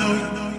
I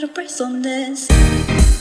put a price on this.